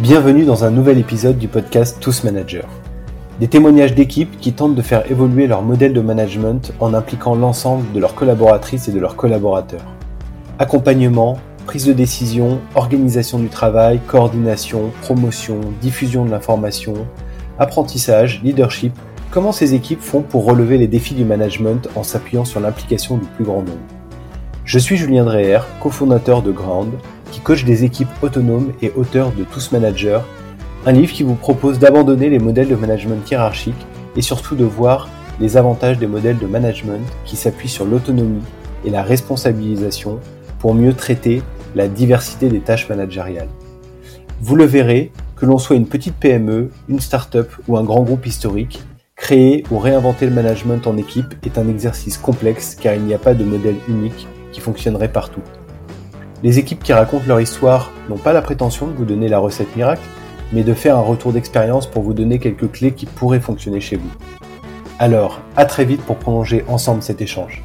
Bienvenue dans un nouvel épisode du podcast Tous Managers. Des témoignages d'équipes qui tentent de faire évoluer leur modèle de management en impliquant l'ensemble de leurs collaboratrices et de leurs collaborateurs. Accompagnement, prise de décision, organisation du travail, coordination, promotion, diffusion de l'information, apprentissage, leadership, comment ces équipes font pour relever les défis du management en s'appuyant sur l'implication du plus grand nombre. Je suis Julien Dreher, cofondateur de Ground, coach des équipes autonomes et auteur de Tous Managers, un livre qui vous propose d'abandonner les modèles de management hiérarchiques et surtout de voir les avantages des modèles de management qui s'appuient sur l'autonomie et la responsabilisation pour mieux traiter la diversité des tâches managériales. Vous le verrez, que l'on soit une petite PME, une start-up ou un grand groupe historique, créer ou réinventer le management en équipe est un exercice complexe car il n'y a pas de modèle unique qui fonctionnerait partout. Les équipes qui racontent leur histoire n'ont pas la prétention de vous donner la recette miracle, mais de faire un retour d'expérience pour vous donner quelques clés qui pourraient fonctionner chez vous. Alors, à très vite pour prolonger ensemble cet échange.